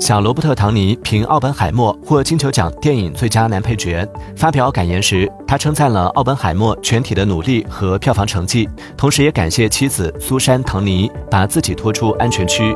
小罗伯特唐尼凭奥本海默获金球奖电影最佳男配角发表感言时他称赞了奥本海默全体的努力和票房成绩同时也感谢妻子苏珊唐尼把自己拖出安全区。